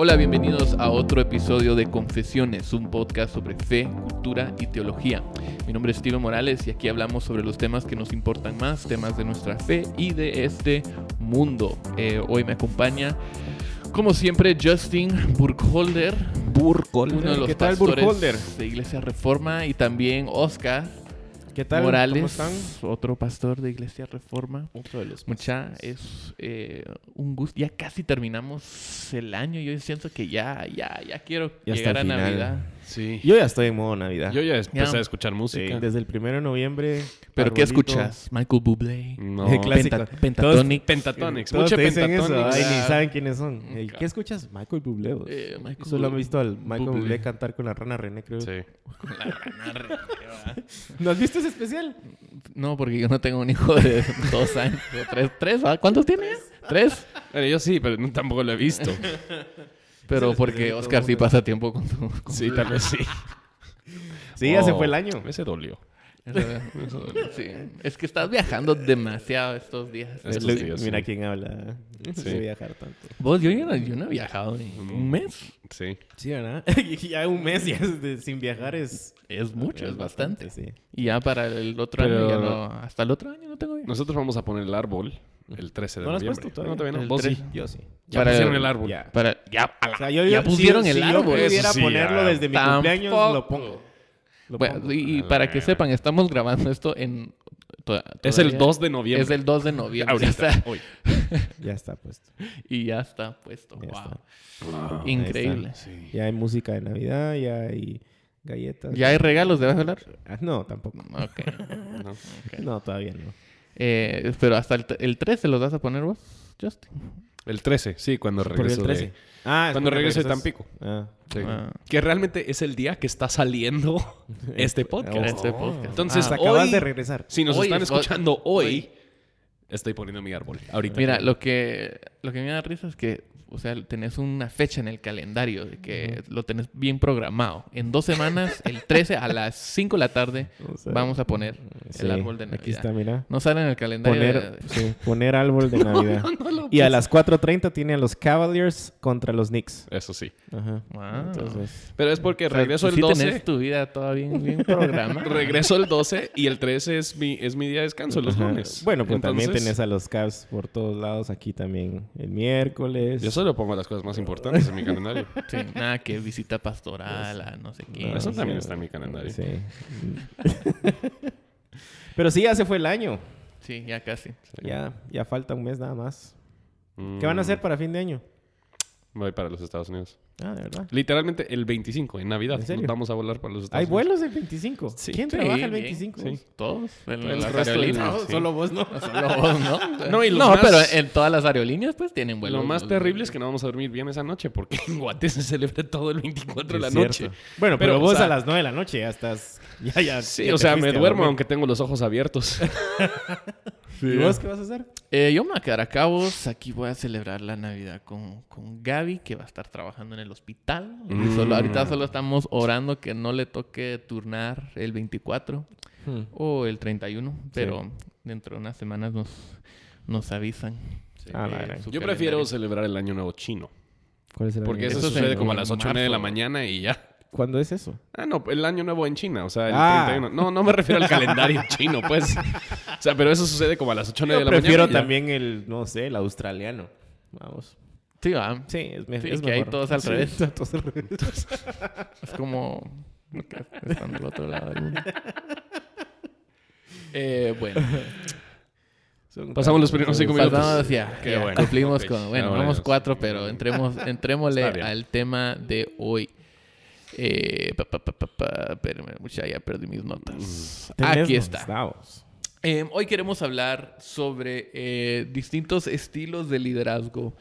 Hola, bienvenidos a otro episodio de Confesiones, un podcast sobre fe, cultura y teología. Mi nombre es Steven Morales y aquí hablamos sobre los temas que nos importan más, temas de nuestra fe y de este mundo. Eh, hoy me acompaña, como siempre, Justin Burkholder, Burkholder. uno de los ¿Qué tal, pastores Burkholder? de Iglesia Reforma, y también Oscar ¿Qué tal? Morales, ¿Cómo están? otro pastor de Iglesia Reforma. Otro de los Mucha, es eh, un gusto. Ya casi terminamos el año. Yo siento que ya, ya, ya quiero llegar a final. Sí. Yo ya estoy en modo Navidad. Yo ya empecé a escuchar Sí, música. desde el primero de noviembre. ¿Pero qué escuchas? Michael Bublé. No. Penta-. Pentatonics. Todos Mucho eso. Pentatonics. Ay, ni saben quiénes son. Mm. ¿Qué escuchas? Michael Bublé. vos. Eh, Michael Solo han visto al Michael Bublé. Bublé cantar con la rana René, creo. Sí. Con la rana re- ¿va? ¿No has visto ese especial? No, porque yo no tengo un hijo de dos años. o tres, tres. ¿Cuántos tienes? ¿Tres? Bueno, yo sí, pero tampoco lo he visto. Pero porque Oscar sí pasa tiempo con tu... con Sí, tu- tal vez sí. Sí, ya se Oh, fue el año. Ese dolió. Sí. Es que estás viajando demasiado estos días. Estos Lo- días, Mira sí. quién habla. Sí. De viajar tanto. Vos, yo, yo no, yo no he viajado ni Mm. un mes. Sí. Sí, ¿verdad? ya un mes ya es de- sin viajar es... Es mucho, es, bastante. Sí. Y ya para el otro Pero- año ya no... Hasta el otro año no tengo viaje. Nosotros vamos a poner el árbol el 13 de ¿No lo has noviembre. puesto todavía? No, todavía no. El Vos sí. 13. Yo sí. Ya Para pusieron el- el árbol. Ya. Para, ya, a la- O sea, yo, ya pusieron si, el si árbol. yo pudiera sí, ponerlo ya. desde mi Tampoco. cumpleaños, lo pongo. Lo Bueno, pongo. y, para que sepan, estamos grabando esto en... to- Es el todavía- 2 de noviembre. Es el 2 de noviembre. Ya Ahorita. está. Hoy. Ya está puesto. Y ya está puesto. Ya wow. está. Increíble. Sí. Ya hay música de Navidad, ya hay galletas. ¿Ya hay regalos de hablar? Ah, no, tampoco. Ok. No. No, todavía no. Eh, pero hasta el, el 13 los vas a poner vos, Justin. El 13, sí, cuando ¿Por qué regreso el 13? de... Ah, es Cuando regreso de Tampico. Ah. Sí. Ah. Que realmente es el día que está saliendo este podcast. Este podcast. Entonces, Ah, acabas hoy- de regresar. Si nos Hoy están es- escuchando hoy, hoy. estoy poniendo mi árbol. Ahorita. Mira, lo que, lo que me da risa es que, o sea, tenés una fecha en el calendario de que lo tenés bien programado. En dos semanas, el 13 a las 5 de la tarde, O sea, vamos a poner sí, el árbol de Navidad. Aquí está, mira. No sale en el calendario. Poner, de- sí, poner árbol de Navidad. y a las 4.30 tiene a los Cavaliers contra los Knicks. Eso sí. Ajá. Wow. Entonces, Pero es porque O sea, regreso el sí 12. tenés tu vida toda bien, bien programada. Regreso el 12 y el 13 es mi, es mi día de descanso, los ajá. lunes. Bueno, pues también Entonces, tenés a los Cavs por todos lados. Aquí también el miércoles. Yo solo pongo las cosas más importantes en mi calendario. Sí, nada que visita pastoral, a no sé qué. No, Eso también sí. está en mi calendario. Sí. Pero sí, ya se fue el año. Sí, ya casi. Ya, ya falta un mes nada más. Mm, ¿Qué van a hacer para fin de año? Voy para los Estados Unidos. Ah, de verdad. Literalmente el 25, en Navidad. ¿En serio? Nos vamos a volar para los Estados ¿Hay Unidos. vuelos el 25? Sí. ¿Quién Sí, trabaja el bien, 25? sí. Todos. En El las resto aerolíneas. No, solo vos no. Solo vos, ¿no? No, y los no más- pero en todas las aerolíneas pues tienen vuelos. Lo más terrible es que no vamos a dormir bien esa noche porque en Guate se celebra todo el 24 de la noche. cierto. Bueno, pero, Pero, vos o sea- a las 9 de la noche ya estás. Ya, ya. Sí, ya o sea, me duermo aunque tengo los ojos abiertos. ¿Y vos qué vas a hacer? Eh, yo me voy a quedar a cabos. Aquí voy a celebrar la Navidad con, con Gaby, que va a estar trabajando en el hospital. Y Mm. solo, ahorita solo estamos orando que no le toque turnar el 24 Hmm. o el 31. Pero dentro de unas semanas nos, nos avisan. Ah, eh, Yo prefiero celebrar el Año Nuevo chino. ¿Cuál es el Porque año? eso, Eso es sucede como a las 8 de la mañana y ya. ¿Cuándo es eso? Ah, no, el año nuevo en China, o sea, el Ah. 31. No, no me refiero al calendario chino, pues. O sea, pero eso sucede como a las 8 de Yo la prefiero mañana. y ya. también el, no sé, el australiano. Vamos. Sí, va. Sí, es, me- Sí, es que hay mejor. todos al Sí, revés. todos al revés. Es como... Están del otro lado del mundo. Eh, bueno, Pasamos los primeros cinco minutos. pasamos ya. Qué ya bueno. Cumplimos Ok. con... Bueno, bueno, vamos sí. cuatro, pero entremos, entrémosle al tema de hoy. Eh, pa, mucha, ya perdí mis notas. Tenés Aquí está. Eh, hoy queremos hablar sobre eh, distintos estilos de liderazgo.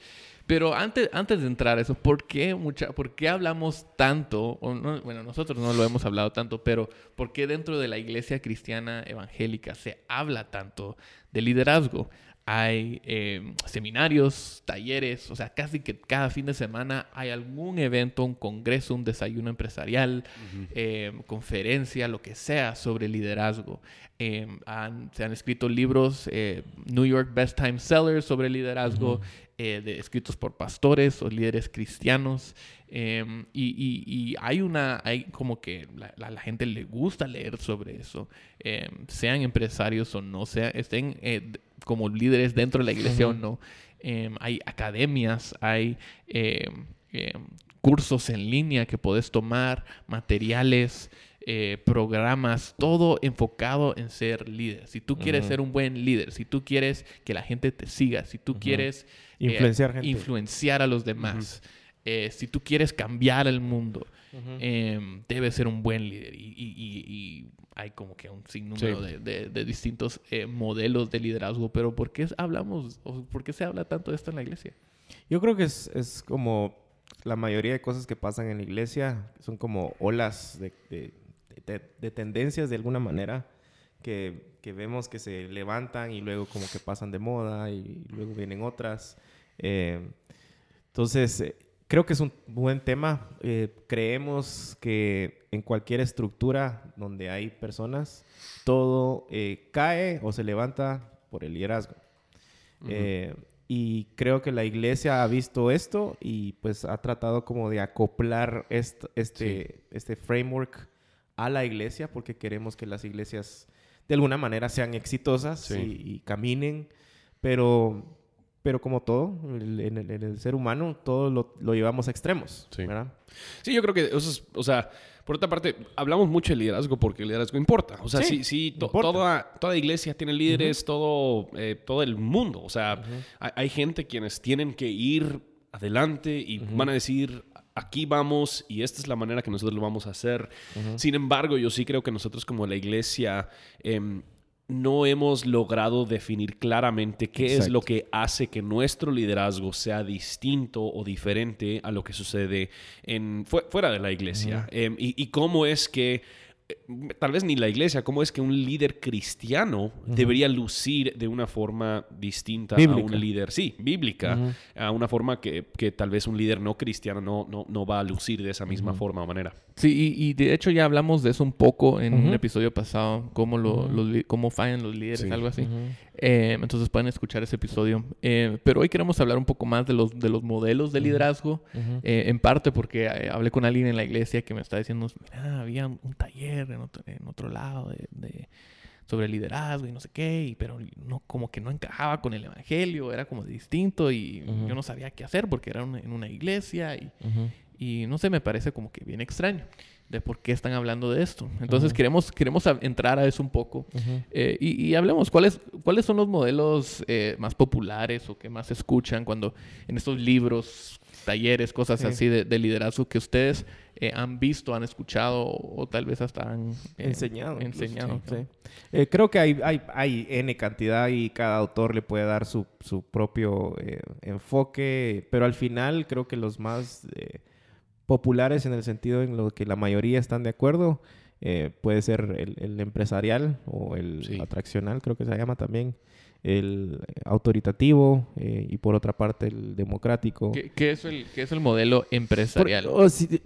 Pero antes, antes de entrar a eso, ¿por qué, mucha, ¿por qué hablamos tanto? No- bueno, nosotros no lo hemos hablado tanto, pero ¿por qué dentro de la iglesia cristiana evangélica se habla tanto de liderazgo? Hay eh, seminarios, talleres, o sea, casi que cada fin de semana hay algún evento, un congreso, un desayuno empresarial, eh, conferencia, lo que sea sobre liderazgo. Eh, han- se han escrito libros, eh, New York Best Time Sellers sobre liderazgo, eh, de, escritos por pastores o líderes cristianos. Em, y, hay una, hay como que la, la, gente le gusta leer sobre eso, em, sean empresarios o no, sea, estén eh, como líderes dentro de la iglesia o no. Em, hay academias, hay cursos en línea que puedes tomar, materiales. Eh, programas, todo enfocado en ser líder. Si tú quieres ser un buen líder, si tú quieres que la gente te siga, si tú quieres eh, influenciar, a los demás, eh, si tú quieres cambiar el mundo, em, debes ser un buen líder. Y, hay como que un sinnúmero de, distintos modelos de liderazgo. Pero ¿por qué hablamos, o por qué se habla tanto de esto en la iglesia? Yo creo que es, es como la mayoría de cosas que pasan en la iglesia son como olas de, de, tendencias de alguna manera que, que, vemos que se levantan y luego como que pasan de moda y luego vienen otras. Eh, entonces, eh, creo que es un buen tema. Eh, creemos que en cualquier estructura donde hay personas, todo cae o se levanta por el liderazgo. y creo que la iglesia ha visto esto y pues ha tratado como de acoplar este, este framework a la iglesia porque queremos que las iglesias de alguna manera sean exitosas y, caminen, pero, pero como todo, en el, ser humano, todo lo, llevamos a extremos, sí. Sí, yo creo que eso es, o sea, por otra parte, hablamos mucho de liderazgo porque el liderazgo importa. O sea, sí, sí, toda, toda iglesia tiene líderes, todo, eh, todo el mundo. O sea, hay, gente quienes tienen que ir adelante y van a decir, aquí vamos y esta es la manera que nosotros lo vamos a hacer. Sin embargo, yo sí creo que nosotros como la iglesia em, no hemos logrado definir claramente qué es lo que hace que nuestro liderazgo sea distinto o diferente a lo que sucede en, fuera de la iglesia. Em, y, cómo es que tal vez ni la iglesia, cómo es que un líder cristiano debería lucir de una forma distinta a un líder, sí, bíblica, a una forma que, tal vez un líder no cristiano no, no, no va a lucir de esa misma forma o manera. Sí, y, de hecho ya hablamos de eso un poco en un episodio pasado, cómo, lo, cómo fallan los líderes, algo así. Eh, entonces pueden escuchar ese episodio. Eh, pero hoy queremos hablar un poco más de los, de los modelos de liderazgo, eh, en parte porque hablé con alguien en la iglesia que me está diciendo, mira, había un taller en otro, en otro lado de, sobre liderazgo y no sé qué, pero no, como que no encajaba con el evangelio, era como distinto y yo no sabía qué hacer porque era en una iglesia y, y no sé, me parece como que bien extraño de por qué están hablando de esto. Entonces queremos, queremos entrar a eso un poco eh, y, hablemos cuáles, cuáles son los modelos eh, más populares o que más escuchan cuando en estos libros, talleres, cosas así de, liderazgo que ustedes eh, han visto, han escuchado o, tal vez hasta han enseñado. enseñado creo que hay, hay, hay, N cantidad y cada autor le puede dar su, su propio enfoque, pero al final creo que los más populares en el sentido en lo que la mayoría están de acuerdo. Eh, puede ser el, empresarial o el atraccional, creo que se llama también, el autoritativo eh, y por otra parte el democrático. ¿Qué, es, el, es el modelo empresarial?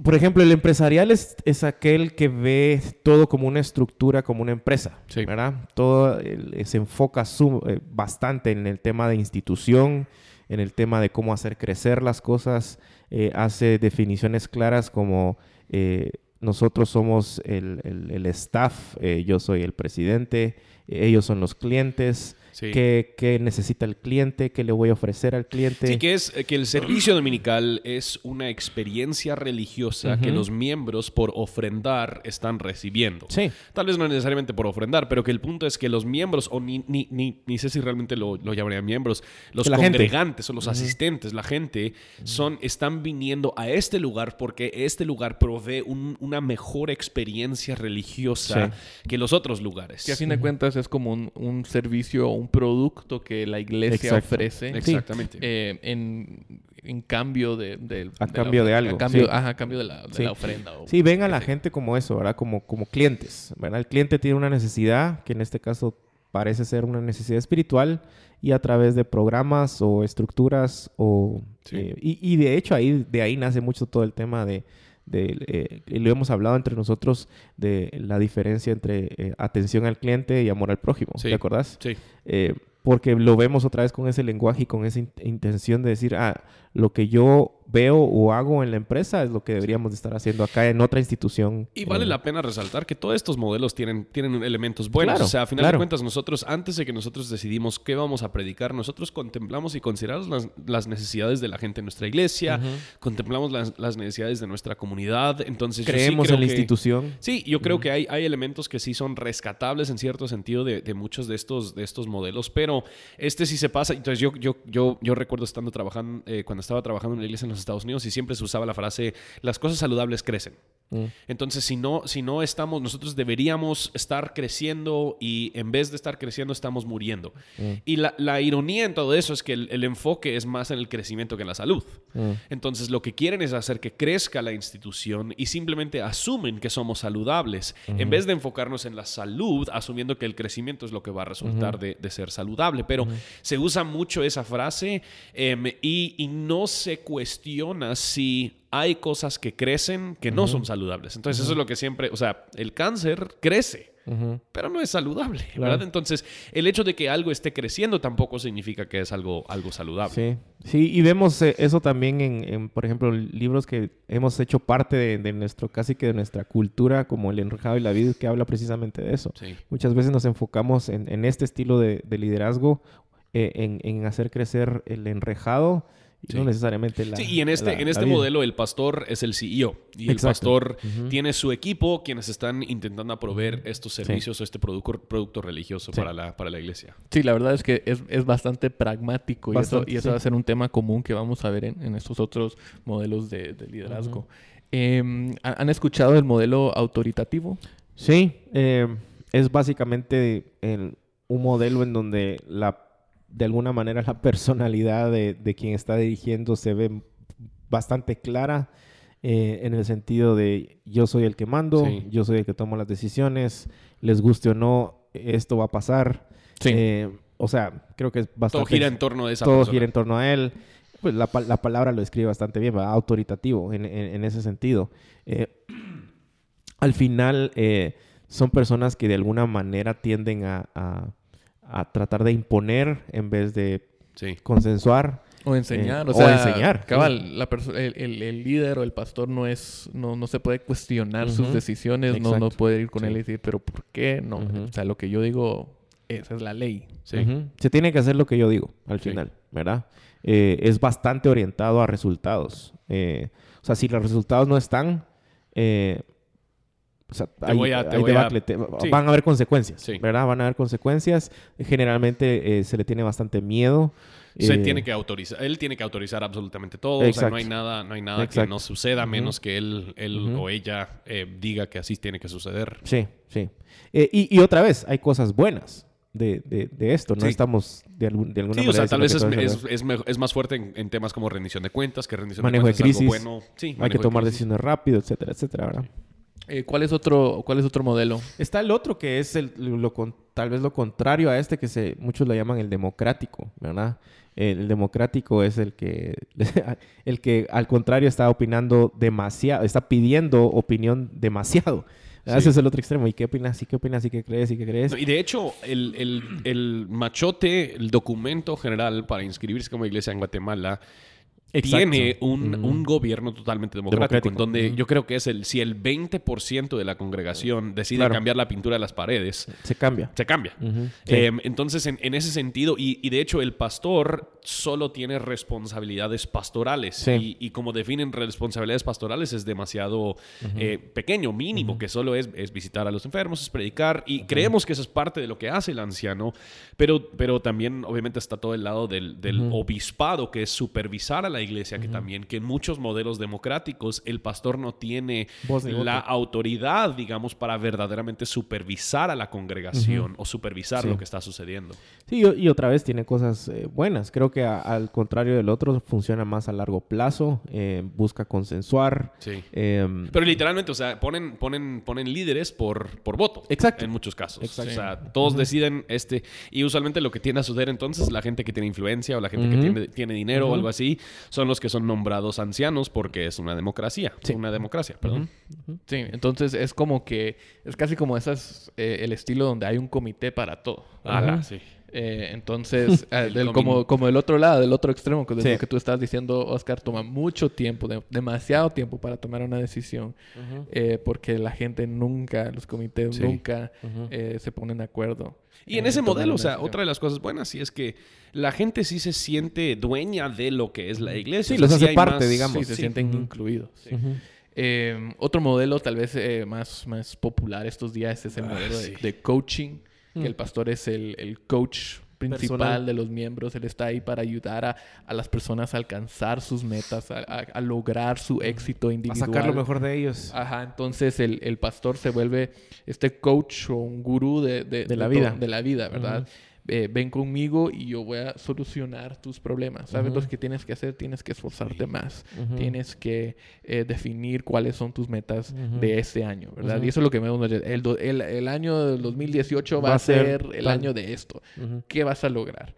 Por, ejemplo, el empresarial es, es, aquel que ve todo como una estructura, como una empresa, ¿verdad? Todo se enfoca eh, bastante en el tema de institución, en el tema de cómo hacer crecer las cosas, eh, hace definiciones claras como eh, nosotros somos el, el, staff, eh, yo soy el presidente, ellos son los clientes, ¿Qué, necesita el cliente? ¿Qué le voy a ofrecer al cliente? Sí, que es que el servicio dominical es una experiencia religiosa que los miembros por ofrendar están recibiendo. Sí. Tal vez no necesariamente por ofrendar, pero que el punto es que los miembros, o ni, ni, ni, sé si realmente lo, lo llamaría miembros, los congregantes o los asistentes, la gente, son, están viniendo a este lugar porque este lugar provee una mejor experiencia religiosa que los otros lugares. Que a fin de cuentas es como un, un servicio, un producto que la iglesia ofrece. Exactamente. Eh, en, cambio de, a cambio de algo. A cambio, ajá, a cambio de la, ofrenda. sí, ven a la gente como eso, ¿verdad? Como, como clientes. ¿verdad? El cliente tiene una necesidad, que en este caso parece ser una necesidad espiritual, y a través de programas o estructuras o... Eh, y, de hecho ahí, de ahí nace mucho todo el tema de de, eh, lo hemos hablado entre nosotros de la diferencia entre eh, atención al cliente y amor al prójimo, ¿te acordás? Sí. Eh, porque lo vemos otra vez con ese lenguaje y con esa intención de decir, ah, lo que yo veo o hago en la empresa es lo que deberíamos de estar haciendo acá en otra institución. Y vale eh, la pena resaltar que todos estos modelos tienen, tienen elementos buenos. o sea, a final de cuentas, nosotros, antes de que nosotros decidimos qué vamos a predicar, nosotros contemplamos y consideramos las, necesidades de la gente en nuestra iglesia, contemplamos las, necesidades de nuestra comunidad. Entonces, creemos en la institución. Sí, yo creo que hay, hay elementos que sí son rescatables en cierto sentido de, de, muchos de estos, de estos modelos, pero este sí se pasa. Entonces, yo, yo, yo, yo recuerdo estando trabajando, eh, cuando estaba trabajando en la iglesia en los Estados Unidos y siempre se usaba la frase, las cosas saludables crecen. Mm. Entonces, si no, si no estamos, nosotros deberíamos estar creciendo y en vez de estar creciendo, estamos muriendo. Mm. Y la, ironía en todo eso es que el, enfoque es más en el crecimiento que en la salud. Mm. Entonces, lo que quieren es hacer que crezca la institución y simplemente asumen que somos saludables, en vez de enfocarnos en la salud, asumiendo que el crecimiento es lo que va a resultar de, ser saludable. Pero se usa mucho esa frase em, y, y no se cuestiona si hay cosas que crecen que no son saludables. Entonces, eso es lo que siempre, o sea, el cáncer crece, pero no es saludable, ¿verdad? Entonces, el hecho de que algo esté creciendo tampoco significa que es algo, algo saludable. Sí, sí, y vemos eh, eso también en, por ejemplo, libros que hemos hecho parte de, nuestro, casi que de nuestra cultura, como El Enrejado y la Vida, que habla precisamente de eso. Muchas veces nos enfocamos en, este estilo de, liderazgo, eh, en, en hacer crecer el enrejado no necesariamente la. Sí, y en este, en este modelo el pastor es el CEO. Y el pastor tiene su equipo quienes están intentando proveer estos servicios o este producto, producto religioso para, la, para la iglesia. Sí, la verdad es que es, bastante pragmático y, eso, y eso va a ser un tema común que vamos a ver en, estos otros modelos de, liderazgo. Em, ¿Han escuchado el modelo autoritativo? Sí, eh, es básicamente un modelo en donde la de alguna manera la personalidad de, quien está dirigiendo se ve bastante clara eh, en el sentido de yo soy el que mando, yo soy el que tomo las decisiones, les guste o no, esto va a pasar. Eh, o sea, creo que es bastante... Todo gira en torno a esa Todo gira en torno a él. Pues la, palabra lo escribe bastante bien, autoritativo en, ese sentido. Eh, al final son personas que de alguna manera tienden a a tratar de imponer en vez de consensuar. O enseñar, eh, o, sea, enseñar. Cabal, la el, el, líder o el pastor no es, no, no se puede cuestionar sus decisiones, no, no puede ir con él y decir, pero ¿por qué? No, o sea, lo que yo digo, esa es la ley. Se tiene que hacer lo que yo digo al final, ¿verdad? Eh, es bastante orientado a resultados. Eh, o sea, si los resultados no están, o sea, van a haber consecuencias, ¿verdad? Van a haber consecuencias. Generalmente eh, se le tiene bastante miedo. Se eh, tiene que autorizar, él tiene que autorizar absolutamente todo. O sea, no hay nada, no hay nada que no suceda menos que él, él o ella eh, diga que así tiene que suceder. Sí, sí. Y, y, otra vez, hay cosas buenas. De, de, esto, no estamos de, algún, de alguna sí, manera. o sea, tal vez es, es, es, más fuerte en, temas como rendición de cuentas, que rendición de cuentas de crisis, es algo bueno. Sí, hay que tomar decisiones rápido, etcétera, etcétera, ¿verdad? Eh, ¿cuál, es otro, ¿Cuál es otro modelo? Está el otro que es el, lo, tal vez lo contrario a este que se, muchos lo llaman el democrático, ¿verdad? El democrático es el que, el que al contrario está opinando demasiado, está pidiendo opinión demasiado. Ese es el otro extremo. ¿Y qué opinas? ¿Y qué opinas? ¿Y qué crees? ¿Y qué crees? y de hecho, el, el, el machote, el documento general para inscribirse como iglesia en Guatemala tiene un, gobierno totalmente democrático, en donde yo creo que es el si el 20% de la congregación decide cambiar la pintura de las paredes, se cambia. Se cambia. Em, entonces, en, ese sentido, y, de hecho el pastor solo tiene responsabilidades pastorales, y, como definen responsabilidades pastorales es demasiado eh, pequeño, mínimo, que solo es, visitar a los enfermos, es predicar, y creemos que eso es parte de lo que hace el anciano, pero, pero también obviamente está todo el lado del, del obispado, que es supervisar a la iglesia, que también, que en muchos modelos democráticos el pastor no tiene la autoridad, digamos, para verdaderamente supervisar a la congregación o supervisar lo que está sucediendo. Sí, y, otra vez tiene cosas eh, buenas. Creo que al contrario del otro, funciona más a largo plazo, eh, busca consensuar. Sí. Em, Pero literalmente, o sea, ponen, ponen, ponen líderes por, por voto. Exacto. En muchos casos. Exacto. O sea, todos deciden este. Y usualmente lo que tiende a suceder entonces, la gente que tiene influencia o la gente que tiene, tiene dinero o algo así, son los que son nombrados ancianos porque es una democracia. Sí. Una democracia, perdón. Sí, entonces es como que es casi como esas, eh, el estilo donde hay un comité para todo. Ah, sí. Eh, entonces, ah, como, como del otro lado, del otro extremo, que, lo que tú estás diciendo, Oscar, toma mucho tiempo, demasiado tiempo para tomar una decisión, eh, porque la gente nunca, los comités nunca eh, se ponen de acuerdo. Y en ese modelo, o sea, otra de las cosas buenas sí es que la gente sí se siente dueña de lo que es la iglesia. Sí, los hace parte, digamos. Sí, se sienten incluidos. otro modelo tal vez más, más popular estos días es el ah, modelo de, coaching que el mm. pastor es el, coach principal de los miembros. Él está ahí para ayudar a, las personas a alcanzar sus metas, a, lograr su éxito individual. A sacar lo mejor de ellos. Ajá, entonces el, pastor se vuelve este coach o un gurú de, la, vida. de la vida, ¿verdad? Eh, ven conmigo y yo voy a solucionar tus problemas. ¿Sabes lo que tienes que hacer? Tienes que esforzarte más. Tienes que eh, definir cuáles son tus metas de este año, ¿verdad? Y eso es lo que me. El, el, el, año del 2018 va, a ser, el año de esto. ¿Qué vas a lograr?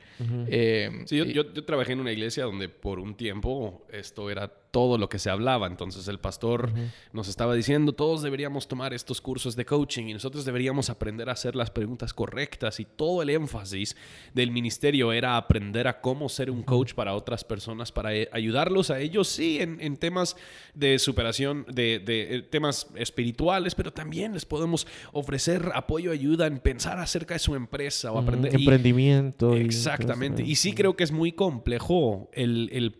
Eh, sí, yo, yo trabajé en una iglesia donde por un tiempo esto era todo lo que se hablaba. Entonces el pastor nos estaba diciendo, todos deberíamos tomar estos cursos de coaching y nosotros deberíamos aprender a hacer las preguntas correctas y todo el énfasis del ministerio era aprender a cómo ser un coach para otras personas, para eh, ayudarlos a ellos, sí, en, temas de superación, de, eh, temas espirituales, pero también les podemos ofrecer apoyo, ayuda en pensar acerca de su empresa o aprender. Emprendimiento. exactamente. Y, sí creo que es muy complejo el, el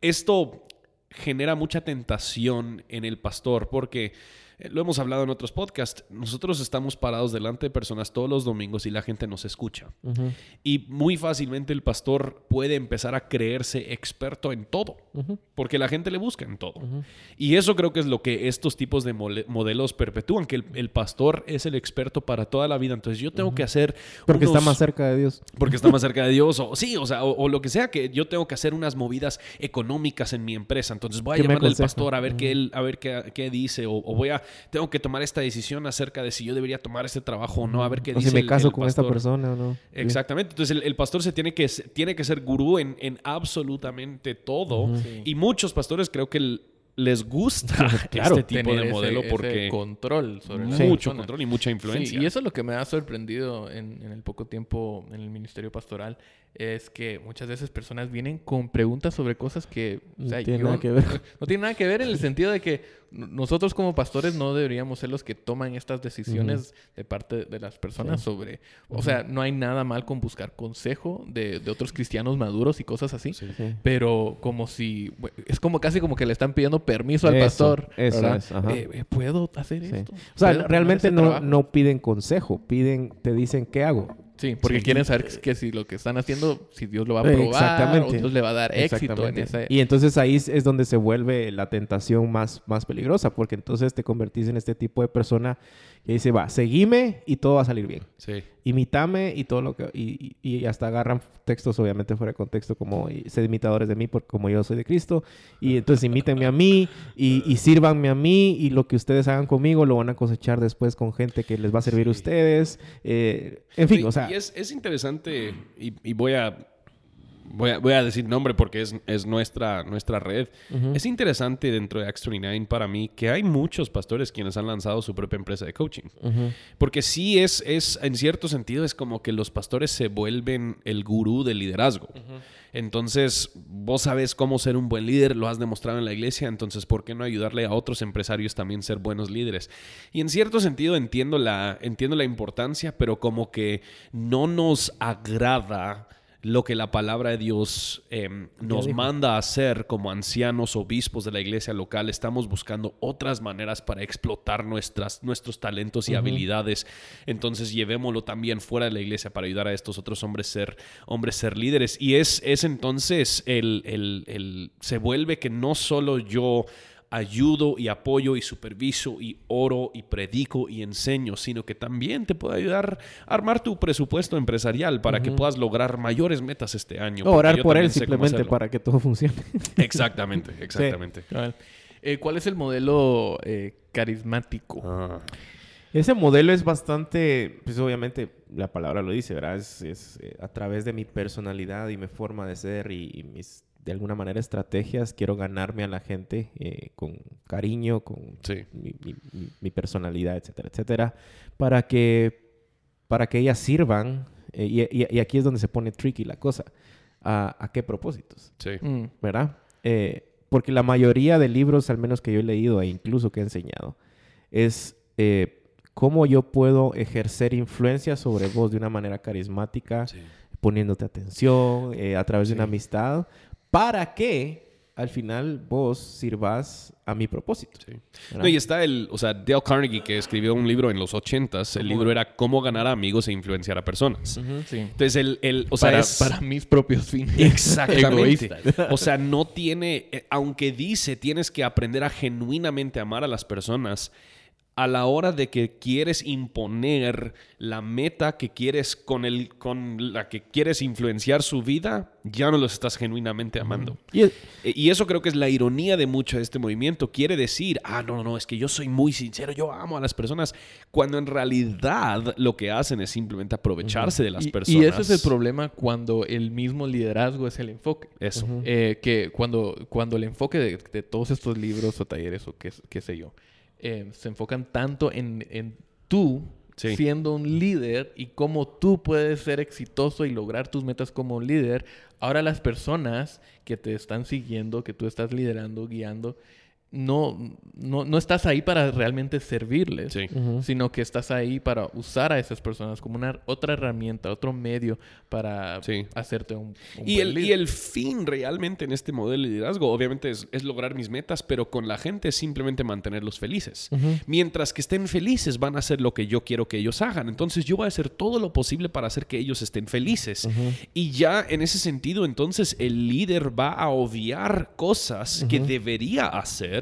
esto genera mucha tentación en el pastor porque lo hemos hablado en otros podcasts, nosotros estamos parados delante de personas todos los domingos y la gente nos escucha. Y muy fácilmente el pastor puede empezar a creerse experto en todo, porque la gente le busca en todo. Y eso creo que es lo que estos tipos de modelos perpetúan, que el, pastor es el experto para toda la vida. Entonces yo tengo que hacer... Porque está más cerca de Dios. Porque está más cerca de Dios, o sí, o sea, o, lo que sea, que yo tengo que hacer unas movidas económicas en mi empresa. Entonces voy a llamarle al pastor a ver qué él, a ver qué, qué dice, o voy a tengo que tomar esta decisión acerca de si yo debería tomar este trabajo o no, a ver qué dice. Si me caso con esta persona o no. Exactamente. Entonces el, pastor se tiene que, tiene que ser gurú en, en absolutamente todo. Y muchos pastores creo que les gusta este tipo de modelo porque control sobre mucho control y mucha influencia. y eso es lo que me ha sorprendido en, en, el poco tiempo en el ministerio pastoral es que muchas veces personas vienen con preguntas sobre cosas que no tienen nada que ver. No tiene nada que ver en el sentido de que nosotros como pastores no deberíamos ser los que toman estas decisiones de parte de las personas sobre... O sea, no hay nada mal con buscar consejo de, otros cristianos maduros y cosas así, pero como si... Es como casi como que le están pidiendo permiso al pastor. Eso es, eh, eh, ¿Puedo hacer esto? O sea, realmente no, no piden consejo, piden, te dicen, ¿qué hago? Sí, porque quieren saber que si lo que están haciendo, si Dios lo va a probar Exactamente. o Dios le va a dar éxito en esa... Y entonces ahí es donde se vuelve la tentación más, más peligrosa, porque entonces te convertís en este tipo de persona que dice, va, seguime y todo va a salir bien. Sí. Imítame y todo lo que... Y, y, hasta agarran textos obviamente fuera de contexto como, sed imitadores de mí porque como yo soy de Cristo. Y entonces imítenme a mí y, y sírvanme a mí y lo que ustedes hagan conmigo lo van a cosechar después con gente que les va a servir a ustedes. Eh, en fin, o sea... Y es, es interesante y, y voy a voy a, voy a decir nombre porque es, es nuestra, nuestra red. Es interesante dentro de X29 para mí que hay muchos pastores quienes han lanzado su propia empresa de coaching. Porque sí es, es, en cierto sentido, es como que los pastores se vuelven el gurú del liderazgo. Entonces, vos sabes cómo ser un buen líder, lo has demostrado en la iglesia, entonces, ¿por qué no ayudarle a otros empresarios también ser buenos líderes? Y en cierto sentido entiendo la, entiendo la importancia, pero como que no nos agrada lo que la palabra de Dios em, nos manda a hacer como ancianos obispos de la iglesia local. Estamos buscando otras maneras para explotar nuestras, nuestros talentos y habilidades. Entonces llevémoslo también fuera de la iglesia para ayudar a estos otros hombres ser, hombres ser líderes. Y es, es entonces el, el, el, se vuelve que no solo yo ayudo y apoyo y superviso y oro y predico y enseño, sino que también te puedo ayudar a armar tu presupuesto empresarial para que puedas lograr mayores metas este año. orar por él simplemente para que todo funcione. Exactamente, exactamente. Eh, ¿Cuál es el modelo eh, carismático? Ah. Ese modelo es bastante, pues obviamente la palabra lo dice, ¿verdad? Es, eh, a través de mi personalidad y mi forma de ser y mis de alguna manera estrategias, quiero ganarme a la gente eh, con cariño, con mi, personalidad, etcétera, etcétera, para que, para que ellas sirvan Eh, y, aquí es donde se pone tricky la cosa. ¿A, qué propósitos? Sí. Mm. ¿Verdad? Eh, porque la mayoría de libros, al menos que yo he leído e incluso que he enseñado, es eh, cómo yo puedo ejercer influencia sobre vos de una manera carismática, poniéndote atención, a través de una amistad, para que al final vos sirvas a mi propósito. Sí. No, y está el, o sea, Dale Carnegie que escribió un libro en los ochentas, el libro era Cómo ganar amigos e influenciar a personas. sí. Entonces, el, el o sea, para, mis propios fines. Exactamente. o sea, no tiene, eh, aunque dice, tienes que aprender a genuinamente amar a las personas, a la hora de que quieres imponer la meta que quieres con, el, con la que quieres influenciar su vida, ya no los estás genuinamente amando. E, y, eso creo que es la ironía de mucho de este movimiento. Quiere decir, ah, no, no, es que yo soy muy sincero, yo amo a las personas, cuando en realidad lo que hacen es simplemente aprovecharse de las personas. Y ese es el problema cuando el mismo liderazgo es el enfoque. Eso. Eh, que cuando, cuando el enfoque de, todos estos libros o talleres o qué, qué sé yo, eh, se enfocan tanto en, en tú siendo un líder y cómo tú puedes ser exitoso y lograr tus metas como líder. Ahora las personas que te están siguiendo, que tú estás liderando, guiando, no, no, no, estás ahí para realmente servirles, sino que estás ahí para usar a esas personas como una otra herramienta, otro medio para hacerte un, y, el, y el fin realmente en este modelo de liderazgo, obviamente, es, lograr mis metas, pero con la gente es simplemente mantenerlos felices. Mientras que estén felices, van a hacer lo que yo quiero que ellos hagan. Entonces, yo voy a hacer todo lo posible para hacer que ellos estén felices. Y ya en ese sentido, entonces, el líder va a obviar cosas que debería hacer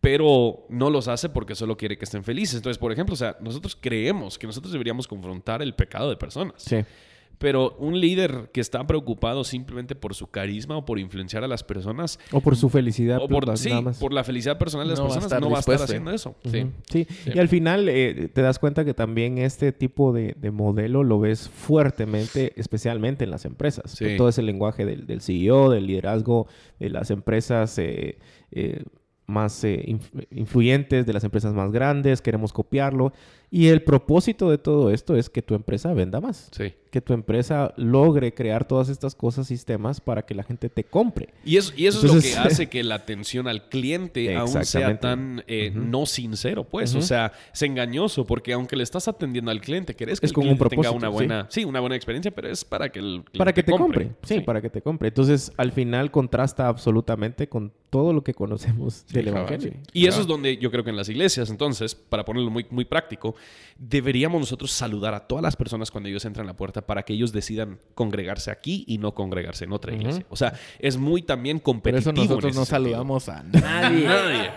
pero no los hace porque solo quiere que estén felices. Entonces, por ejemplo, o sea, nosotros creemos que nosotros deberíamos confrontar el pecado de personas. Sí. Pero un líder que está preocupado simplemente por su carisma o por influenciar a las personas. O por su felicidad. O por, sí, por la felicidad personal de las personas, no va a estar haciendo eso. sí. sí. Y al final eh, te das cuenta que también este tipo de, modelo lo ves fuertemente, especialmente en las empresas. Todo ese lenguaje del, del, CEO, del liderazgo de las empresas. Eh, eh, más eh, influyentes, de las empresas más grandes, queremos copiarlo. Y el propósito de todo esto es que tu empresa venda más. Sí. Que tu empresa logre crear todas estas cosas, sistemas para que la gente te compre. Y eso, y eso es lo que hace que la atención al cliente aún sea tan eh, no sincero, pues. O sea, es engañoso porque aunque le estás atendiendo al cliente, querés que el cliente tenga una buena, ¿sí? una buena experiencia, pero es para que el Para que te compre. Sí, para que te compre. Entonces, al final contrasta absolutamente con todo lo que conocemos del Evangelio. Y eso es donde yo creo que en las iglesias, entonces, para ponerlo muy, muy práctico, deberíamos nosotros saludar a todas las personas cuando ellos entran a la puerta para que ellos decidan congregarse aquí y no congregarse en otra iglesia. O sea, es muy también competitivo. Por eso nosotros no saludamos a nadie.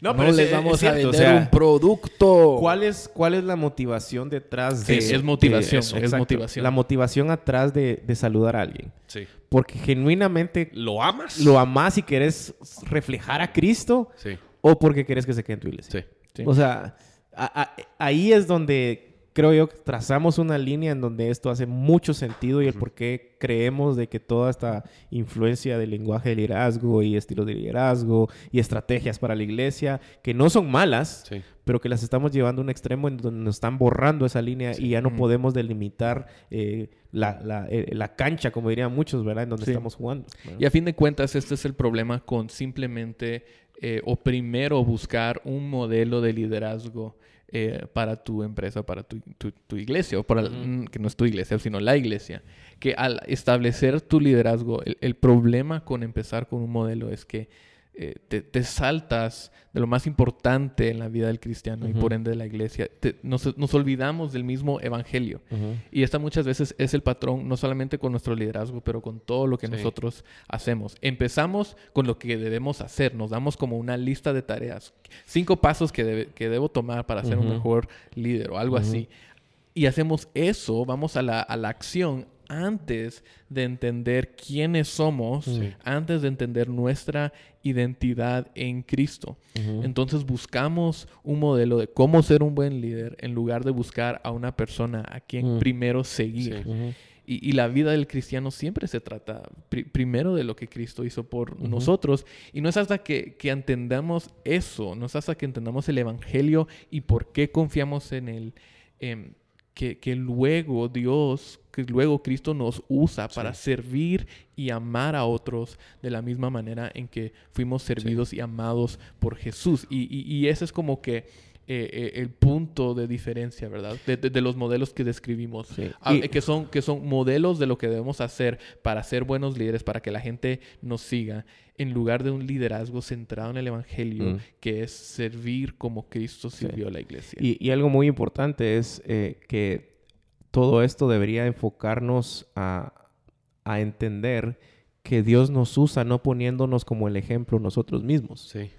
No, pero les vamos a vender un producto. ¿cuál es, ¿Cuál es la motivación detrás de... es motivación, es motivación. La motivación atrás de, saludar a alguien. Sí. Porque genuinamente... ¿Lo amas? Lo amas y quieres reflejar a Cristo. Sí. O porque quieres que se quede en tu iglesia. Sí. O sea ahí es donde creo yo que trazamos una línea en donde esto hace mucho sentido y el por qué creemos de que toda esta influencia del lenguaje de liderazgo y estilo de liderazgo y estrategias para la iglesia, que no son malas, pero que las estamos llevando a un extremo en donde nos están borrando esa línea y ya no podemos delimitar eh, eh, la, cancha, como dirían muchos, ¿verdad? En donde estamos jugando. Y a fin de cuentas, este es el problema con simplemente eh, o primero buscar un modelo de liderazgo eh, para tu empresa, para tu, iglesia, o para, mm, que no es tu iglesia, sino la iglesia. Que al establecer tu liderazgo, el problema con empezar con un modelo es que eh, te, saltas de lo más importante en la vida del cristiano y por ende de la iglesia. nos, olvidamos del mismo evangelio. Y esta muchas veces es el patrón, no solamente con nuestro liderazgo, pero con todo lo que nosotros hacemos. Empezamos con lo que debemos hacer, nos damos como una lista de tareas, cinco pasos que, que debo tomar para ser un mejor líder o algo así. Y hacemos eso, vamos a la, a la acción antes de entender quiénes somos, antes de entender nuestra identidad en Cristo. Entonces buscamos un modelo de cómo ser un buen líder en lugar de buscar a una persona a quien primero seguir. Y, la vida del cristiano siempre se trata primero de lo que Cristo hizo por nosotros. Y no es hasta que, entendamos eso, no es hasta que entendamos el Evangelio y por qué confiamos en él, que, que luego Dios, que luego Cristo nos usa para servir y amar a otros de la misma manera en que fuimos servidos y amados por Jesús. Y, y, y ese es como que eh, eh, el punto de diferencia, ¿verdad? De, los modelos que describimos, ah, que, son, que son modelos de lo que debemos hacer para ser buenos líderes, para que la gente nos siga, en lugar de un liderazgo centrado en el Evangelio, mm. que es servir como Cristo sirvió a la iglesia. Y, algo muy importante es eh, que todo esto debería enfocarnos a, a entender que Dios nos usa no poniéndonos como el ejemplo nosotros mismos. Sí.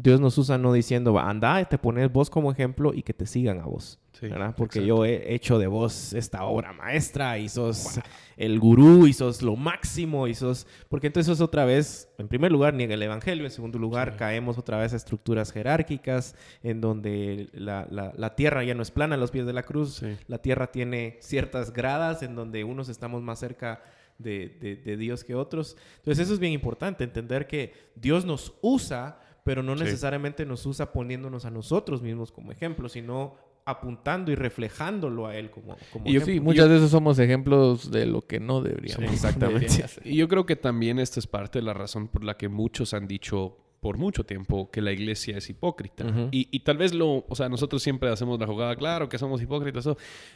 Dios nos usa no diciendo, anda, te pones vos como ejemplo y que te sigan a vos. ¿verdad? Porque yo he hecho de vos esta obra maestra y sos el gurú y sos lo máximo y sos... Porque entonces es otra vez, en primer lugar, niega el evangelio, en segundo lugar, caemos otra vez a estructuras jerárquicas en donde la, la, tierra ya no es plana a los pies de la cruz, la tierra tiene ciertas gradas en donde unos estamos más cerca de, de Dios que otros. Entonces eso es bien importante, entender que Dios nos usa pero no necesariamente nos usa poniéndonos a nosotros mismos como ejemplo, sino apuntando y reflejándolo a él como, como y Sí, muchas veces somos ejemplos de lo que no deberíamos. exactamente. Y yo creo que también esta es parte de la razón por la que muchos han dicho por mucho tiempo que la iglesia es hipócrita. y, tal vez lo, o sea, nosotros siempre hacemos la jugada, claro que somos hipócritas,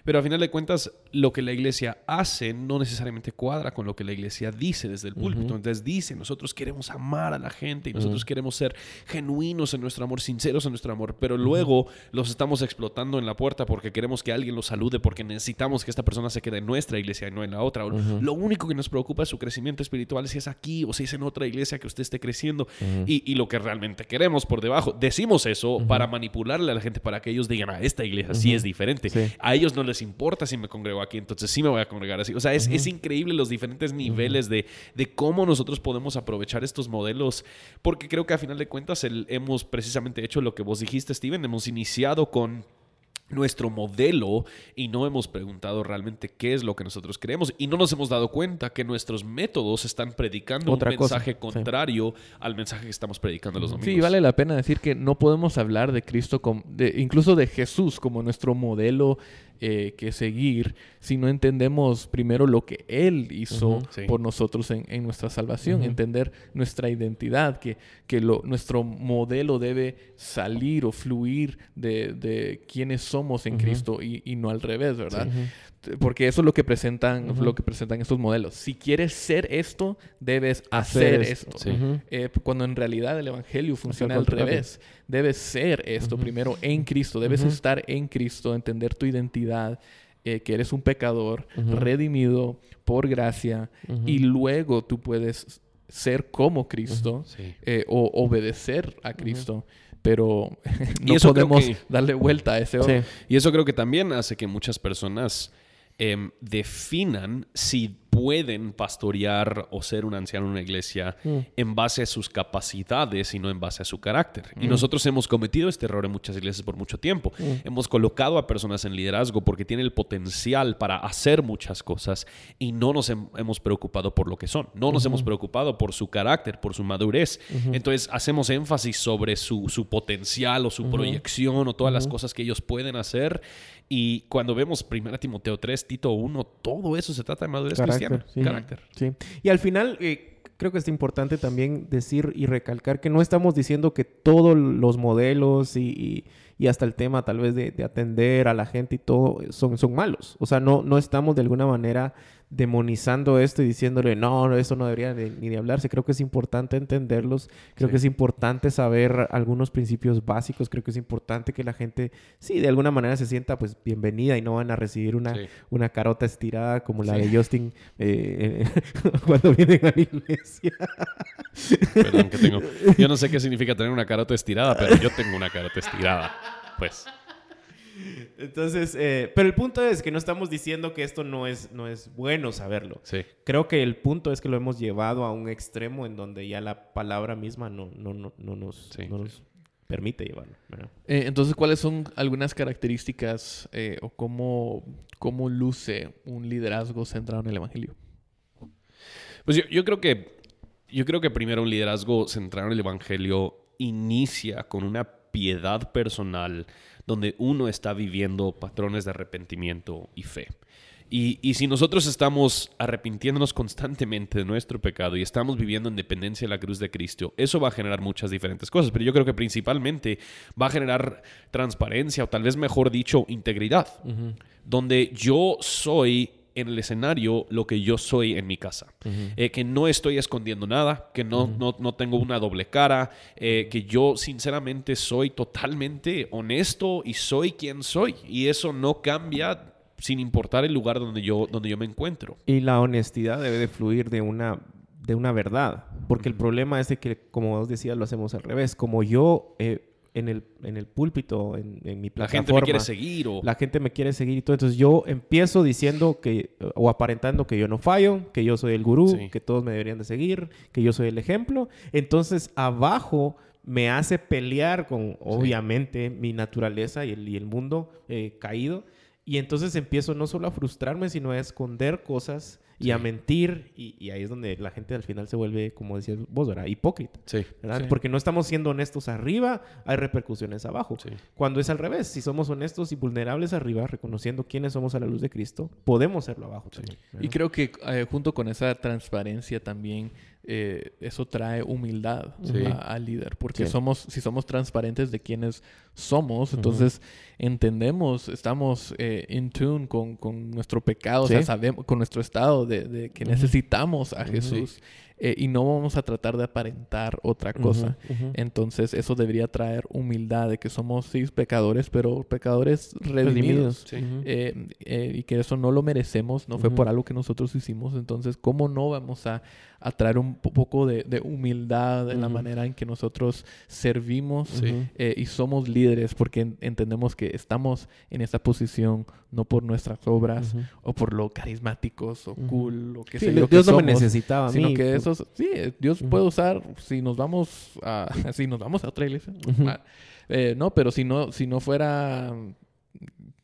pero a final de cuentas lo que la iglesia hace no necesariamente cuadra con lo que la iglesia dice desde el púlpito. Entonces dice, nosotros queremos amar a la gente y nosotros queremos ser genuinos en nuestro amor, sinceros en nuestro amor, pero luego los estamos explotando en la puerta porque queremos que alguien los salude, porque necesitamos que esta persona se quede en nuestra iglesia y no en la otra. Lo único que nos preocupa es su crecimiento espiritual, si es aquí o si es en otra iglesia que usted esté creciendo. y y lo que realmente queremos por debajo. Decimos eso para manipularle a la gente, para que ellos digan, a ah, esta iglesia sí es diferente. A ellos no les importa si me congrego aquí, entonces sí me voy a congregar así. O sea, es, es increíble los diferentes niveles de, de, cómo nosotros podemos aprovechar estos modelos, porque creo que a final de cuentas el, hemos precisamente hecho lo que vos dijiste, Steven, hemos iniciado con nuestro modelo y no hemos preguntado realmente qué es lo que nosotros creemos y no nos hemos dado cuenta que nuestros métodos están predicando un mensaje contrario al mensaje que estamos predicando los domingos. Sí, vale la pena decir que no podemos hablar de Cristo, como, de, incluso de Jesús como nuestro modelo eh, que seguir si no entendemos primero lo que Él hizo por nosotros en, nuestra salvación, entender nuestra identidad, que, que lo, nuestro modelo debe salir o fluir de, de quienes somos en Cristo y, no al revés, ¿verdad? Porque eso es lo que presentan, lo que presentan estos modelos. Si quieres ser esto, debes hacer, esto. Eh, cuando en realidad el evangelio funciona al revés. Debes ser esto primero en Cristo. Debes estar en Cristo, entender tu identidad. Eh, que eres un pecador redimido por gracia y luego tú puedes ser como Cristo eh, o obedecer a Cristo. Pero no podemos darle vuelta a ese Y eso creo que también hace que muchas personas em, definan si pueden pastorear o ser un anciano en una iglesia mm. en base a sus capacidades y no en base a su carácter. Y mm. nosotros hemos cometido este error en muchas iglesias por mucho tiempo. Mm. Hemos colocado a personas en liderazgo porque tienen el potencial para hacer muchas cosas y no nos hemos preocupado por lo que son. No nos hemos preocupado por su carácter, por su madurez. Entonces hacemos énfasis sobre su, su potencial o su proyección o todas las cosas que ellos pueden hacer. Y cuando vemos 1 Timoteo 3, Tito 1, todo eso se trata de madurez carácter. Sí. Y al final, eh, creo que es importante también decir y recalcar que no estamos diciendo que todos los modelos y, hasta el tema tal vez de, atender a la gente y todo son, son malos. O sea, no, no estamos de alguna manera demonizando esto y diciéndole, no, eso no debería ni de hablarse. Creo que es importante entenderlos, creo que es importante saber algunos principios básicos, creo que es importante que la gente, sí, de alguna manera se sienta pues bienvenida y no van a recibir una, una carota estirada como la de Justin eh, cuando vienen a la iglesia. Perdón, que tengo. Yo no sé qué significa tener una carota estirada, pero yo tengo una carota estirada. Pues. Entonces, eh, pero el punto es que no estamos diciendo que esto no es, no es bueno saberlo. Sí. Creo que el punto es que lo hemos llevado a un extremo en donde ya la palabra misma no, no, no, no nos, nos permite llevarlo. Eh, entonces, ¿cuáles son algunas características eh, o cómo, cómo luce un liderazgo centrado en el Evangelio? Pues yo, yo creo que yo creo que primero un liderazgo centrado en el Evangelio inicia con una piedad personal donde uno está viviendo patrones de arrepentimiento y fe. Y, si nosotros estamos arrepintiéndonos constantemente de nuestro pecado y estamos viviendo en dependencia de la cruz de Cristo, eso va a generar muchas diferentes cosas. Pero yo creo que principalmente va a generar transparencia o tal vez mejor dicho, integridad. Donde yo soy en el escenario lo que yo soy en mi casa. Eh, que no estoy escondiendo nada, que no, no, tengo una doble cara, eh, que yo sinceramente soy totalmente honesto y soy quien soy. Y eso no cambia sin importar el lugar donde yo, donde yo me encuentro. Y la honestidad debe de fluir de una, de una verdad, porque el problema es de que, como vos decías, lo hacemos al revés. Como yo eh, en, el, en el púlpito, en, mi plataforma... La gente me quiere seguir o... La gente me quiere seguir y todo. Entonces yo empiezo diciendo que, o aparentando que yo no fallo, que yo soy el gurú, que todos me deberían de seguir, que yo soy el ejemplo. Entonces abajo me hace pelear con, obviamente, mi naturaleza y el, y el mundo eh, caído. Y entonces empiezo no solo a frustrarme, sino a esconder cosas y a mentir. Y, ahí es donde la gente al final se vuelve, como decías vos, ¿verdad? Hipócrita. Sí. Porque no estamos siendo honestos arriba, hay repercusiones abajo. Cuando es al revés, si somos honestos y vulnerables arriba, reconociendo quiénes somos a la luz de Cristo, podemos serlo abajo también. Y creo que eh, junto con esa transparencia también eh, eso trae humildad al líder, porque somos, si somos transparentes de quiénes somos, entonces entendemos, estamos eh, in tune con, nuestro pecado, o sea, sabemos, con nuestro estado de, que necesitamos a Jesús. Eh, y no vamos a tratar de aparentar otra cosa. Entonces, eso debería traer humildad de que somos, sí, pecadores, pero pecadores redimidos. Eh, eh, y que eso no lo merecemos, no fue por algo que nosotros hicimos. Entonces, ¿cómo no vamos a, a traer un poco de, humildad en la manera en que nosotros servimos y somos líderes? Porque entendemos que estamos en esa posición no por nuestras obras o por lo carismáticos o cool o que sí, Dios no me necesitaba a mí. Sino que eso, sí, Dios puede usar si nos vamos a, si nos vamos a otra iglesia. Ah, eh, no, pero si no, si no fuera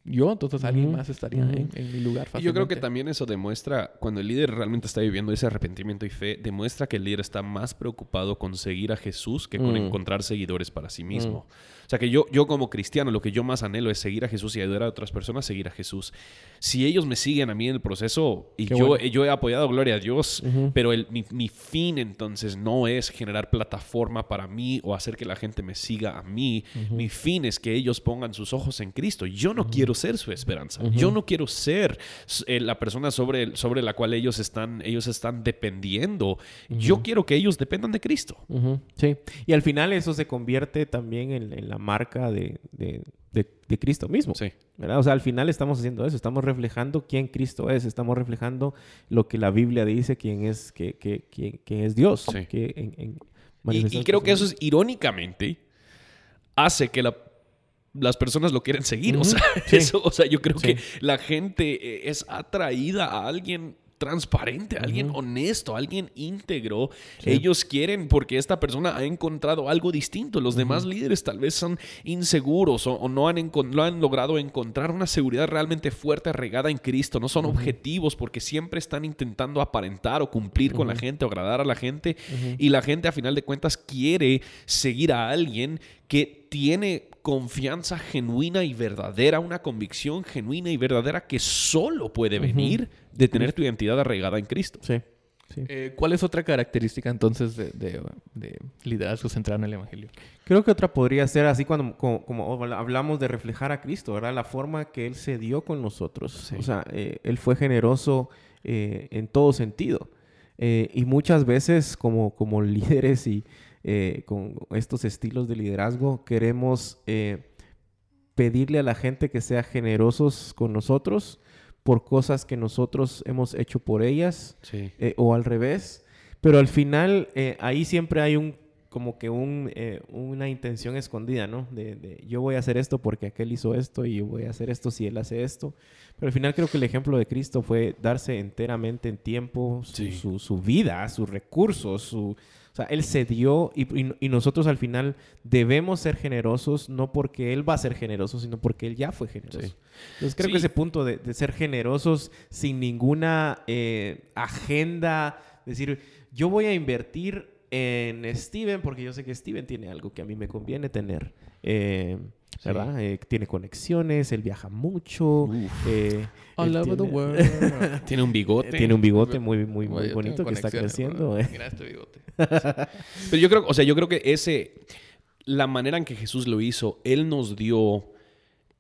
yo, entonces alguien más estaría en, mi lugar. Y yo creo que también eso demuestra, cuando el líder realmente está viviendo ese arrepentimiento y fe, demuestra que el líder está más preocupado con seguir a Jesús que con mm. encontrar seguidores para sí mismo. O sea que yo, yo como cristiano, lo que yo más anhelo es seguir a Jesús y ayudar a otras personas a seguir a Jesús. Si ellos me siguen a mí en el proceso y yo, yo he apoyado, gloria a Dios, pero el, mi, fin entonces no es generar plataforma para mí o hacer que la gente me siga a mí. Mi fin es que ellos pongan sus ojos en Cristo. Yo no quiero ser su esperanza. Yo no quiero ser eh, la persona sobre, sobre la cual ellos están, ellos están dependiendo. Yo quiero que ellos dependan de Cristo. Sí. Y al final eso se convierte también en la marca de, Cristo mismo. Sí. ¿verdad? O sea, al final estamos haciendo eso, estamos reflejando quién Cristo es, estamos reflejando lo que la Biblia dice, quién es, que, que, es Dios. y, creo que eso es irónicamente hace que las personas lo quieren seguir. o, sea, eso, o sea, yo creo que la gente eh, es atraída a alguien transparente, alguien honesto, alguien íntegro. Ellos quieren porque esta persona ha encontrado algo distinto. Los demás líderes tal vez son inseguros o, no, han han logrado encontrar una seguridad realmente fuerte, arraigada en Cristo. No son objetivos porque siempre están intentando aparentar o cumplir con la gente o agradar a la gente. Y la gente a final de cuentas quiere seguir a alguien que tiene confianza genuina y verdadera, una convicción genuina y verdadera que solo puede venir de tener tu identidad arraigada en Cristo. Sí. Eh, ¿Cuál es otra característica entonces de, liderazgo centrado en el Evangelio? Creo que otra podría ser así cuando como, hablamos de reflejar a Cristo, ¿verdad? La forma que Él se dio con nosotros. O sea, eh, Él fue generoso eh, en todo sentido. y muchas veces como, como líderes y con estos estilos de liderazgo queremos pedirle a la gente que sea generosos con nosotros por cosas que nosotros hemos hecho por ellas eh, o al revés. Pero al final eh, ahí siempre hay un como que un, eh, una intención escondida, ¿no? De, yo voy a hacer esto porque aquel hizo esto y yo voy a hacer esto si él hace esto. Pero al final creo que el ejemplo de Cristo fue darse enteramente en tiempo, su, su vida, sus recursos, su, sea, Él se dio y, nosotros al final debemos ser generosos, no porque Él va a ser generoso, sino porque Él ya fue generoso. Entonces creo que ese punto de, ser generosos sin ninguna eh, agenda, decir, yo voy a invertir en Steven porque yo sé que Steven tiene algo que a mí me conviene tener. Eh, ¿Verdad? Eh, tiene conexiones, él viaja mucho. Eh, All over tiene, the world. tiene un bigote. Tiene un bigote muy, muy, muy bonito que está creciendo. Mira este bigote. Pero yo creo, o sea, yo creo que ese, la manera en que Jesús lo hizo, él nos dio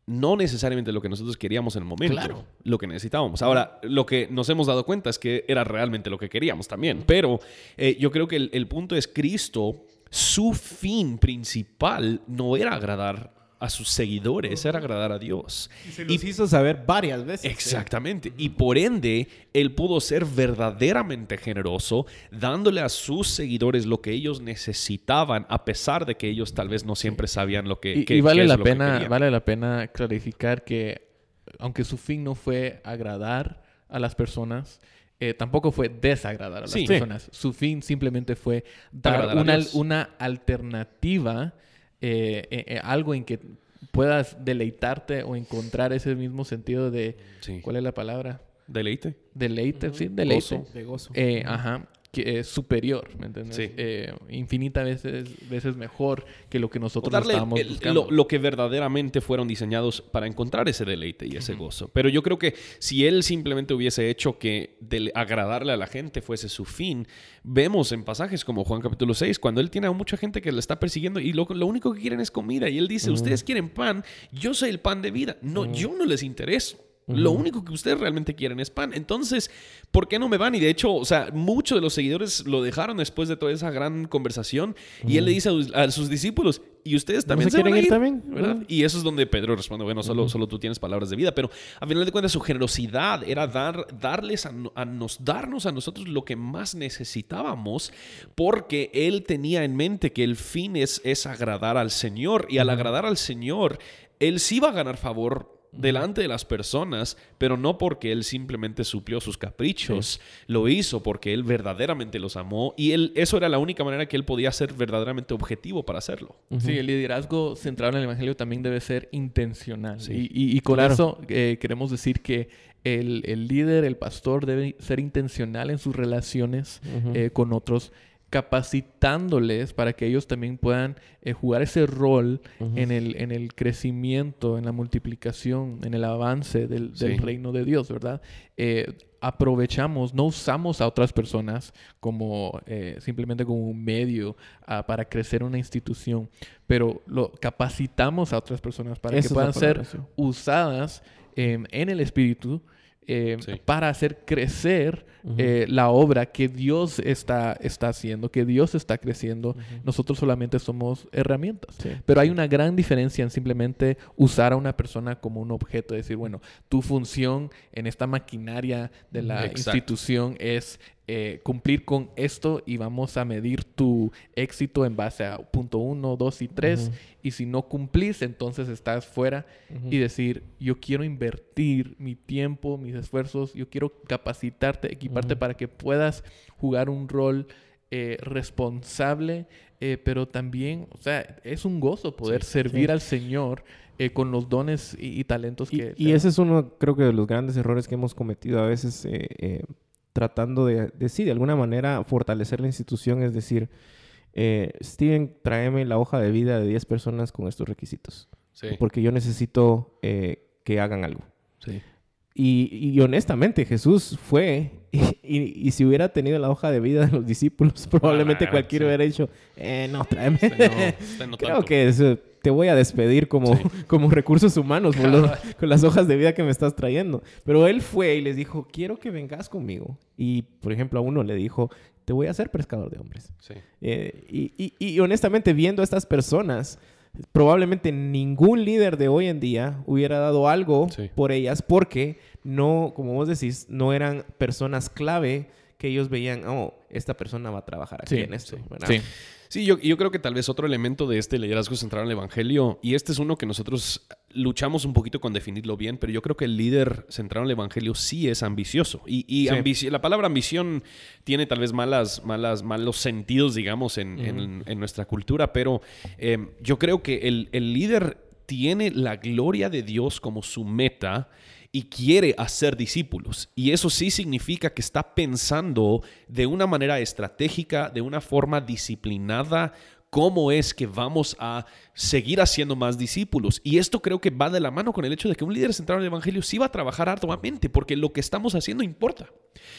no necesariamente lo que nosotros queríamos en el momento, Claro. lo que necesitábamos. Ahora, lo que nos hemos dado cuenta es que era realmente lo que queríamos también. Pero eh, yo creo que el, el punto es Cristo, su fin principal no era agradar a sus seguidores, era agradar a Dios. Y se los hizo saber varias veces. Exactamente. Y por ende, él pudo ser verdaderamente generoso, dándole a sus seguidores lo que ellos necesitaban, a pesar de que ellos tal vez no siempre sabían lo que, Y, que- y vale la lo pena, vale la pena clarificar que aunque su fin no fue agradar a las personas, eh, tampoco fue desagradar a las Sí. personas. Su fin simplemente fue dar una, una alternativa, eh, eh, eh, algo en que puedas deleitarte o encontrar ese mismo sentido de, Sí. ¿cuál es la palabra? Deleite. Deleite, sí, deleite. Gozo. De gozo. Eh, ajá, que es superior, ¿me entiendes? Sí. Eh, infinita veces, veces mejor que lo que nosotros darle estábamos el- buscando. lo, lo que verdaderamente fueron diseñados para encontrar ese deleite y ese gozo. Pero yo creo que si él simplemente hubiese hecho que del- agradarle a la gente fuese su fin, vemos en pasajes como Juan capítulo 6, cuando él tiene a mucha gente que le está persiguiendo y lo, lo único que quieren es comida. Y él dice, ustedes quieren pan, yo soy el pan de vida. No, yo no les intereso. Lo único que ustedes realmente quieren es pan. Entonces, ¿por qué no me van? Y de hecho, o sea, muchos de los seguidores lo dejaron después de toda esa gran conversación. Y él le dice a, sus- a sus discípulos, ¿y ustedes ¿No también se se van a quieren ir ir? también? Y eso es donde Pedro responde, bueno, solo, solo tú tienes palabras de vida. Pero a final de cuentas, su generosidad era dar, darles a nos, darnos a nosotros lo que más necesitábamos, porque él tenía en mente que el fin es, es agradar al Señor. Y al agradar al Señor, él sí va a ganar favor delante de las personas, pero no porque él simplemente suplió sus caprichos, lo hizo porque él verdaderamente los amó y él eso era la única manera que él podía ser verdaderamente objetivo para hacerlo. Sí, el liderazgo centrado en el Evangelio también debe ser intencional. Sí. Y, y- y con Claro. eso eh, queremos decir que el, el líder, el pastor, debe ser intencional en sus relaciones eh, con otros, capacitándoles para que ellos también puedan eh, jugar ese rol en, el, en el crecimiento, en la multiplicación, en el avance del, del Sí. reino de Dios, ¿verdad? Eh, aprovechamos, no usamos a otras personas como eh, simplemente como un medio ah, para crecer una institución, pero lo capacitamos a otras personas para Esa que puedan ser usadas em, en el espíritu Sí. para hacer crecer eh, la obra que Dios está, está haciendo, que Dios está creciendo. Nosotros solamente somos herramientas. Sí. Pero hay una gran diferencia en simplemente usar a una persona como un objeto, decir, bueno, tu función en esta maquinaria de la Exacto. institución es eh, cumplir con esto y vamos a medir tu éxito en base a punto uno, dos y tres. Y si no cumplís, entonces estás fuera y decir, yo quiero invertir mi tiempo, mis esfuerzos, yo quiero capacitarte, equiparte para que puedas jugar un rol eh, responsable, eh, pero también, o sea, es un gozo poder servir al Señor eh, con los dones y, y talentos Y, que... y ese es uno, creo que, de los grandes errores que hemos cometido a veces eh, tratando de, de, sí, de alguna manera fortalecer la institución, es decir, eh, Steven, tráeme la hoja de vida de 10 personas con estos requisitos, Sí. porque yo necesito eh, que hagan algo. Sí. Y, y honestamente, Jesús fue, y, y- y si hubiera tenido la hoja de vida de los discípulos, probablemente Ah, cualquiera sí. hubiera dicho, eh, no, tráeme. Usted no- usted no Creo tanto. que eso- te voy a despedir como, Sí. como recursos humanos por los- con las hojas de vida que me estás trayendo. Pero él fue y les dijo, quiero que vengas conmigo. Y, por ejemplo, a uno le dijo, te voy a hacer pescador de hombres. Sí. Eh, y, y- y honestamente, viendo a estas personas, probablemente ningún líder de hoy en día hubiera dado algo Sí. por ellas porque no, como vos decís, no eran personas clave que ellos veían, oh, esta persona va a trabajar aquí Sí, en esto. sí. Sí. Yo, yo creo que tal vez otro elemento de este liderazgo central en el Evangelio, y este es uno que nosotros luchamos un poquito con definirlo bien, pero yo creo que el líder centrado en el Evangelio sí es ambicioso. Y, y Sí. ambici- la palabra ambición tiene tal vez malas, malas, malos sentidos, digamos, en, en- en nuestra cultura, pero eh, yo creo que el, el líder tiene la gloria de Dios como su meta y quiere hacer discípulos. Y eso sí significa que está pensando de una manera estratégica, de una forma disciplinada, cómo es que vamos a seguir haciendo más discípulos. Y esto creo que va de la mano con el hecho de que un líder centrado en el Evangelio sí va a trabajar arduamente, porque lo que estamos haciendo importa.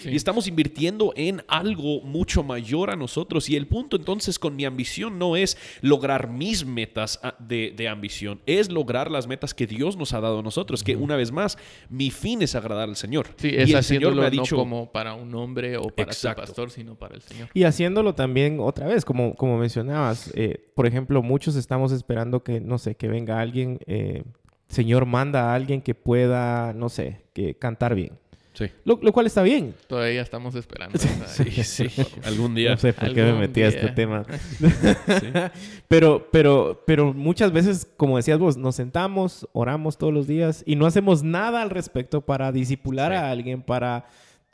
Y estamos invirtiendo en algo mucho mayor a nosotros. Y el punto entonces con mi ambición no es lograr mis metas ah, de, ambición, es lograr las metas que Dios nos ha dado a nosotros, que una vez más, mi fin es agradar al Señor. Sí, es y el Señor me ha dicho no como para un hombre o para el pastor, sino para el Señor. Y haciéndolo también otra vez, como, como mencionabas, eh, por ejemplo, muchos estamos esperando que, no sé, que venga alguien, eh, Señor manda a alguien que pueda, no sé, que cantar bien. Sí. Lo, cual está bien. Todavía estamos esperando. sí, sí. Algún día. No sé por qué me metí a este tema. pero, pero, pero muchas veces, como decías vos, nos sentamos, oramos todos los días y no hacemos nada al respecto para disipular a alguien, para,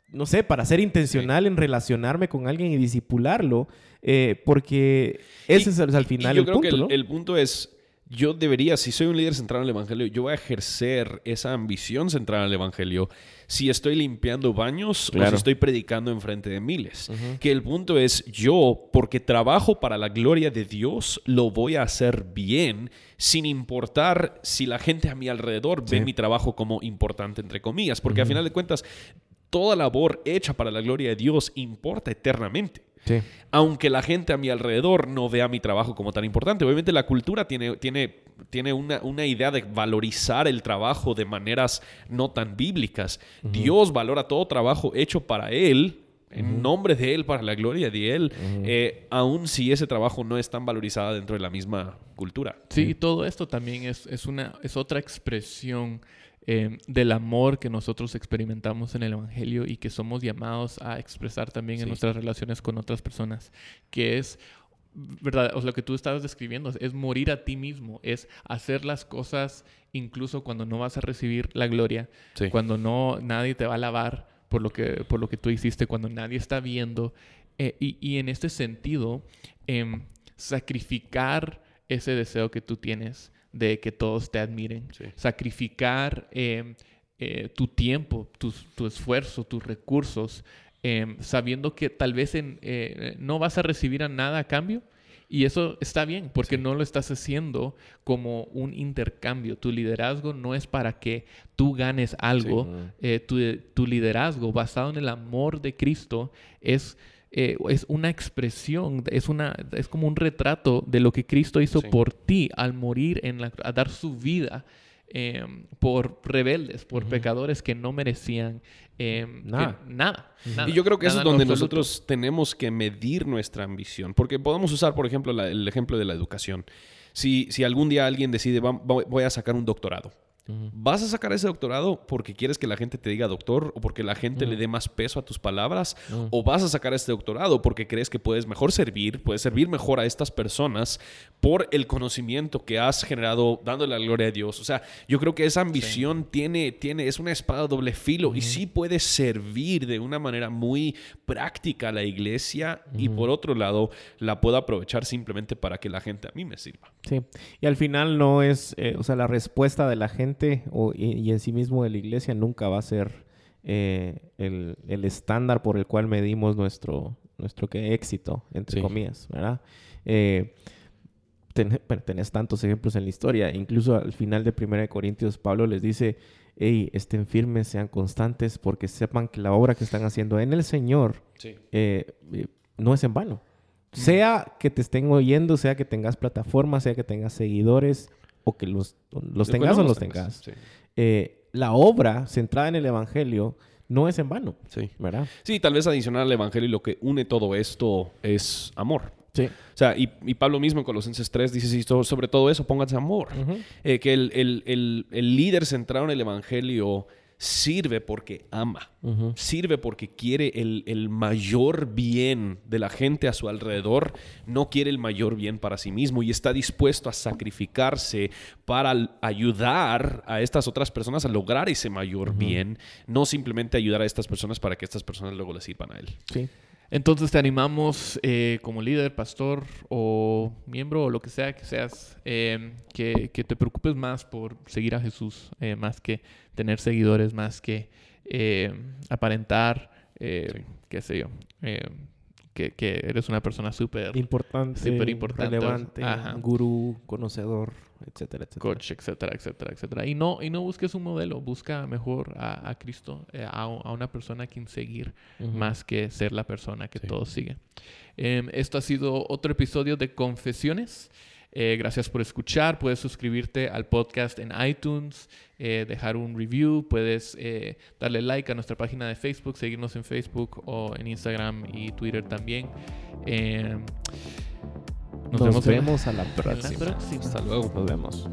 no sé, para ser intencional en relacionarme con alguien y disipularlo. Eh, porque ese es al final el punto, el punto es yo debería, si soy un líder centrado en el Evangelio, yo voy a ejercer esa ambición centrada en el Evangelio si estoy limpiando baños o si estoy predicando en frente de miles. Que el punto es, yo, porque trabajo para la gloria de Dios, lo voy a hacer bien, sin importar si la gente a mi alrededor ve mi trabajo como importante, entre comillas. Porque a final de cuentas, toda labor hecha para la gloria de Dios importa eternamente. Aunque la gente a mi alrededor no vea mi trabajo como tan importante. Obviamente la cultura tiene, tiene, tiene una, idea de valorizar el trabajo de maneras no tan bíblicas. Dios valora todo trabajo hecho para Él, en nombre de Él, para la gloria de Él, eh, aun si ese trabajo no es tan valorizado dentro de la misma cultura. Sí, todo esto también es, es, una, es otra expresión Em, del amor que nosotros experimentamos en el Evangelio y que somos llamados a expresar también en nuestras relaciones con otras personas, que es ¿verdad? O lo que tú estabas describiendo es morir a ti mismo, es hacer las cosas incluso cuando no vas a recibir la gloria, cuando no nadie te va a alabar por lo que, por lo que tú hiciste, cuando nadie está viendo. Eh, y, en este sentido, em, sacrificar ese deseo que tú tienes de que todos te admiren. Sacrificar em, eh, tu tiempo, tu, esfuerzo, tus recursos, em, sabiendo que tal vez eh, no vas a recibir a nada a cambio. Y eso está bien, porque no lo estás haciendo como un intercambio. Tu liderazgo no es para que tú ganes algo. Eh, tu, tu liderazgo basado en el amor de Cristo es eh, es una expresión, es, una, es como un retrato de lo que Cristo hizo por ti al morir, en la, a dar su vida em, por rebeldes, por pecadores que no merecían em, nada. nada. Y yo creo que eso es donde nosotros tenemos que medir nuestra ambición, porque podemos usar, por ejemplo, el ejemplo de la educación. Si, si algún día alguien decide, voy a sacar un doctorado, ¿Vas a sacar ese doctorado porque quieres que la gente te diga doctor o porque la gente le dé más peso a tus palabras? ¿O vas a sacar este doctorado porque crees que puedes mejor servir, puedes servir mejor a estas personas por el conocimiento que has generado dándole la gloria a Dios? O sea, yo creo que esa ambición tiene, tiene, es una espada doble filo y sí puede servir de una manera muy práctica a la iglesia y por otro lado la puedo aprovechar simplemente para que la gente a mí me sirva. Sí, y al final no es, eh, o sea, la respuesta de la gente o, y, en sí mismo de la iglesia nunca va a ser eh, el, estándar por el cual medimos nuestro, nuestro ¿qué? éxito, entre comillas, ¿verdad? Eh, tenés tantos ejemplos en la historia. Incluso al final de 1 Corintios, Pablo les dice, hey, estén firmes, sean constantes, porque sepan que la obra que están haciendo en el Señor eh, no es en vano. Sea que te estén oyendo, sea que tengas plataformas, sea que tengas seguidores, o que los, los tengas o los tengas. Eh, la obra centrada en el Evangelio no es en vano. Sí. ¿Verdad? Sí, tal vez adicional al Evangelio lo que une todo esto es amor. Sí. O sea, y, Pablo mismo en Colosenses 3 dice, sí, sobre todo eso, pónganse amor. Eh, que el, el, el, líder centrado en el Evangelio sirve porque ama, sirve porque quiere el, mayor bien de la gente a su alrededor, no quiere el mayor bien para sí mismo y está dispuesto a sacrificarse para ayudar a estas otras personas a lograr ese mayor bien, no simplemente ayudar a estas personas para que estas personas luego le sirvan a él. Sí. Entonces te animamos eh, como líder, pastor o miembro o lo que sea que seas, em, que, te preocupes más por seguir a Jesús, eh, más que tener seguidores, más que em, aparentar, eh, qué sé yo, que, eres una persona súper importante, super importante, relevante, gurú, conocedor etcétera, etcétera. Coach, etcétera, etcétera, etcétera. Y no, y no busques un modelo, busca mejor a, Cristo, eh, a, una persona a quien seguir, más que ser la persona que todos siguen. Em, esto ha sido otro episodio de Confesiones. Eh, gracias por escuchar. Puedes suscribirte al podcast en iTunes, eh, dejar un review, puedes darle like a nuestra página de Facebook, seguirnos en Facebook o en Instagram y Twitter también. Em, nos, vemos, a la próxima. Hasta luego. Nos vemos.